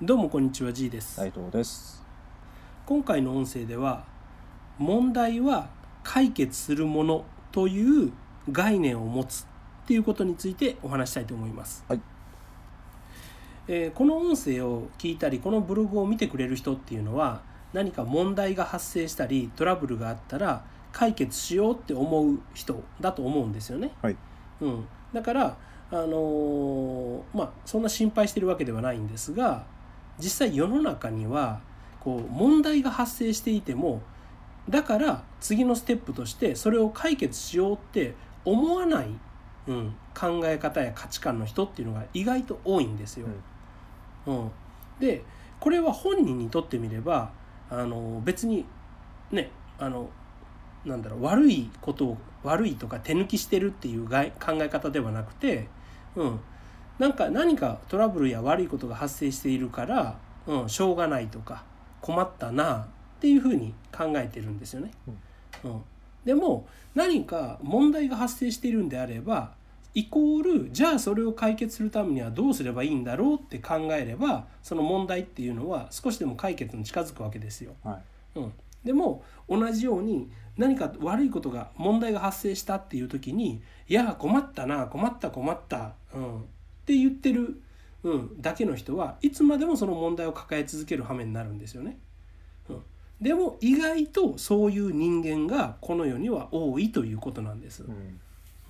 どうもこんにちは G です、斉藤です。今回の音声では問題は解決するものという概念を持つっていうことについてお話したいと思います、はい。えーこの音声を聞いたりこのブログを見てくれる人っていうのは何か問題が発生したりトラブルがあったら解決しようって思う人だと思うんですよね、はい。うん、だから、あのーまあそんな心配してるわけではないんですが実際世の中にはこう問題が発生していてもだから次のステップとしてそれを解決しようって思わない、うん、考え方や価値観の人っていうのが意外と多いんですよ。うん、でこれは本人にとってみればあの別にねあのなんだろう悪いことを悪いとか手抜きしてるっていう考え方ではなくて、うん、なんか何かトラブルや悪いことが発生しているから、うん、しょうがないとか困ったなっていうふうに考えてるんですよね。うん、でも何か問題が発生しているんであればイコールじゃあそれを解決するためにはどうすればいいんだろうって考えればその問題っていうのは少しでも解決に近づくわけですよ。はい。うん、でも同じように何か悪いことが問題が発生したっていう時に「いや困ったな困った困った」うん、って言ってる、うん、だけの人はいつまでもその問題を抱え続ける羽目になるんですよね。うん、でも意外とそういう人間がこの世には多いということなんです。うん。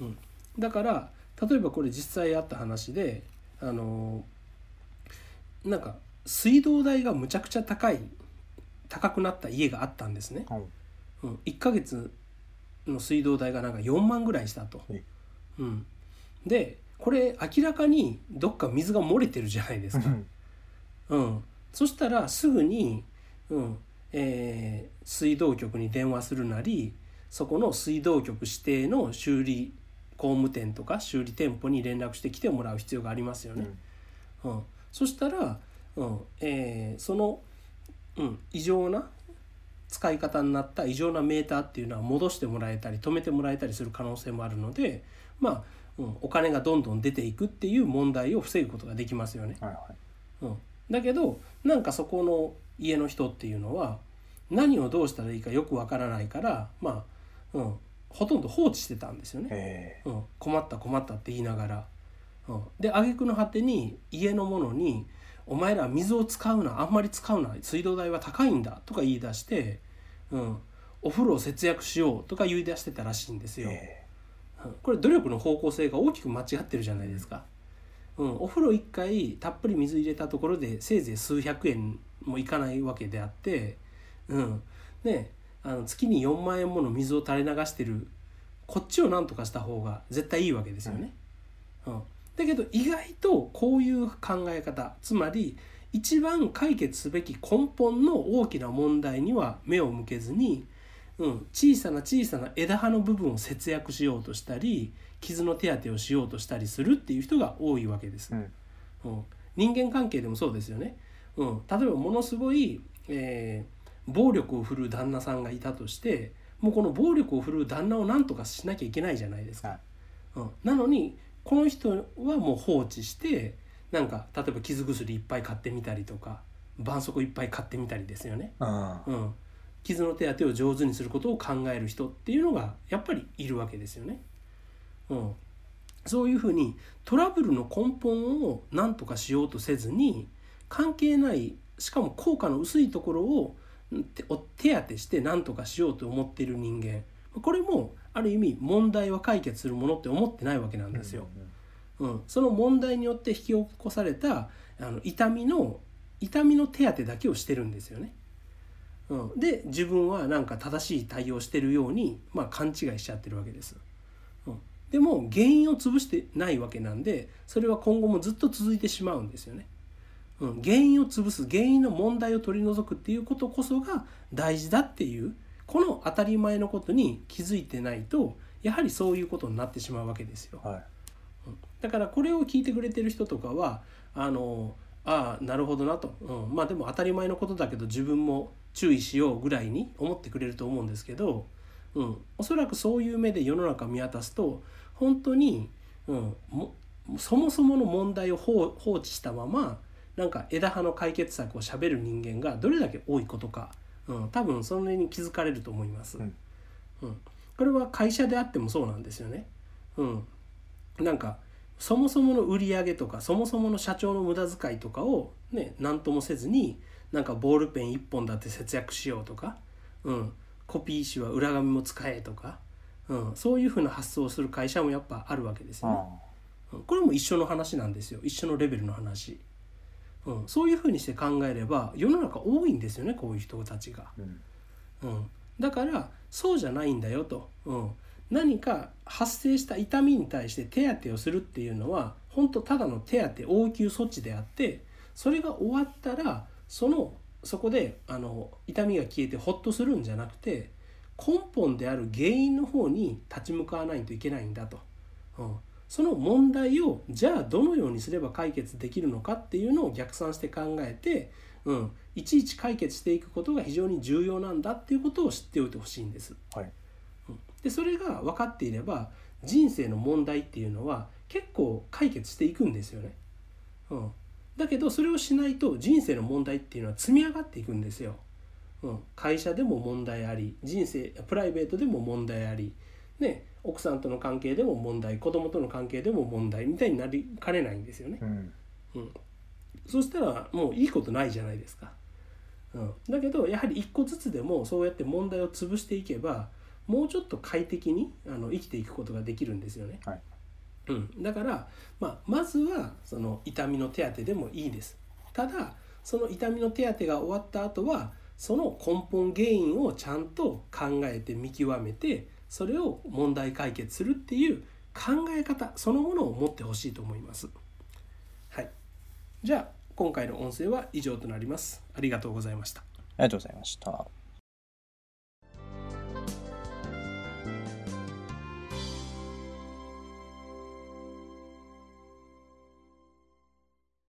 うん、だから例えばこれ実際あった話であのなんか水道代がむちゃくちゃ高い高くなった家があったんですね、はい。うん、1ヶ月の水道代がなんか4万ぐらいしたとえ、うん、でこれ明らかにどっか水が漏れてるじゃないですか、うん、そしたらすぐに、うんえー水道局に電話するなりそこの水道局指定の修理工務店とか修理店舗に連絡して来てもらう必要がありますよね。うん、そしたら、うんえーその、うん、異常な使い方になった異常なメーターっていうのは戻してもらえたり止めてもらえたりする可能性もあるので、まあうん、お金がどんどん出ていくっていう問題を防ぐことができますよね。はい。はい。うん、だけどなんかそこの家の人っていうのは何をどうしたらいいかよくわからないからまあ、うん、ほとんど放置してたんですよね。えうん、困った困ったって言いながら、うん、で挙句の果てに家の者に「お前ら水を使うなあんまり使うな水道代は高いんだ」とか言い出して、うん「お風呂を節約しよう」とか言い出してたらしいんですえ。よ。えうんこれ努力の方向性が大きく間違ってるじゃないですか。うん、お風呂1回たっぷり水入れたところでせいぜい数百円もいかないわけであって、うん。ね、あの月に4万円もの水を垂れ流してる。こっちを何とかした方が絶対いいわけですよね。うん。だけど意外とこういう考え方つまり一番解決すべき根本の大きな問題には目を向けずに、うん、小さな小さな枝葉の部分を節約しようとしたり傷の手当てをしようとしたりするっていう人が多いわけです。うん。うん、人間関係でもそうですよね。うん、例えばものすごい、えー暴力を振るう旦那さんがいたとしてもうこの暴力を振るう旦那を何とかしなきゃいけないじゃないですか。はい。うん、なのにこの人はもう放置してなんか例えば傷薬いっぱい買ってみたりとか絆創膏いっぱい買ってみたりですよね。ああ。うん、傷の手当てを上手にすることを考える人っていうのがやっぱりいるわけですよね。うん、そういうふうにトラブルの根本を何とかしようとせずに関係ないしかも効果の薄いところをん手お手当てして何とかしようと思っている人間これもある意味問題は解決するものって思ってないわけなんですよ。うん、その問題によって引き起こされたあの痛みの痛みの手当てだけをしてるんですよね。うん、で自分はなんか正しい対応してるように、まあ、勘違いしちゃってるわけです。うん、でも原因を潰してないわけなんでそれは今後もずっと続いてしまうんですよね。うん、原因を潰す原因の問題を取り除くっていうことこそが大事だっていうこの当たり前のことに気づいてないとやはりそういうことになってしまうわけですよ。はい。だからこれを聞いてくれてる人とかはあのああなるほどなと、うん、まあでも当たり前のことだけど自分も注意しようぐらいに思ってくれると思うんですけど、うん、おそらくそういう目で世の中見渡すと本当に、うん、もそもそもの問題を放放置したままなんか枝葉の解決策をしゃべる人間がどれだけ多いことか、うん、多分それに気づかれると思います。うん。うん、これは会社であってもそうなんですよね。うん、なんかそもそもの売り上げとかそもそもの社長の無駄遣いとかをね何ともせずになんかボールペン1本だって節約しようとか、うん、コピー紙は裏紙も使えとか、うん、そういうふうな発想をする会社もやっぱあるわけですよね。あうんこれも一緒の話なんですよ。一緒のレベルの話、うん、そういうふうにして考えれば世の中多いんですよねこういう人たちが。あうん。うん、だからそうじゃないんだよと、うん、何か発生した痛みに対して手当てをするっていうのは本当ただの手当応急措置であってそれが終わったらそのそこであの痛みが消えてホッとするんじゃなくて根本である原因の方に立ち向かわないといけないんだと、うん、その問題をじゃあどのようにすれば解決できるのかっていうのを逆算して考えて、うん、いちいち解決していくことが非常に重要なんだっていうことを知っておいてほしいんです。はい。でそれが分かっていれば人生の問題っていうのは結構解決していくんですよね。うん、だけどそれをしないと人生の問題っていうのは積み上がっていくんですよ。うん、会社でも問題あり人生プライベートでも問題あり、ね、奥さんとの関係でも問題子供との関係でも問題みたいになりかねないんですよね。うんうん、そしたらもういいことないじゃないですか。うん、だけどやはり一個ずつでもそうやって問題を潰していけばもうちょっと快適にあの生きていくことができるんですよね。はいうん、だから、まあ、まずはその痛みの手当でもいいです。ただその痛みの手当が終わった後はその根本原因をちゃんと考えて見極めてそれを問題解決するっていう考え方そのものを持ってほしいと思います。はい、じゃあ今回の音声は以上となります。ありがとうございました。ありがとうございました。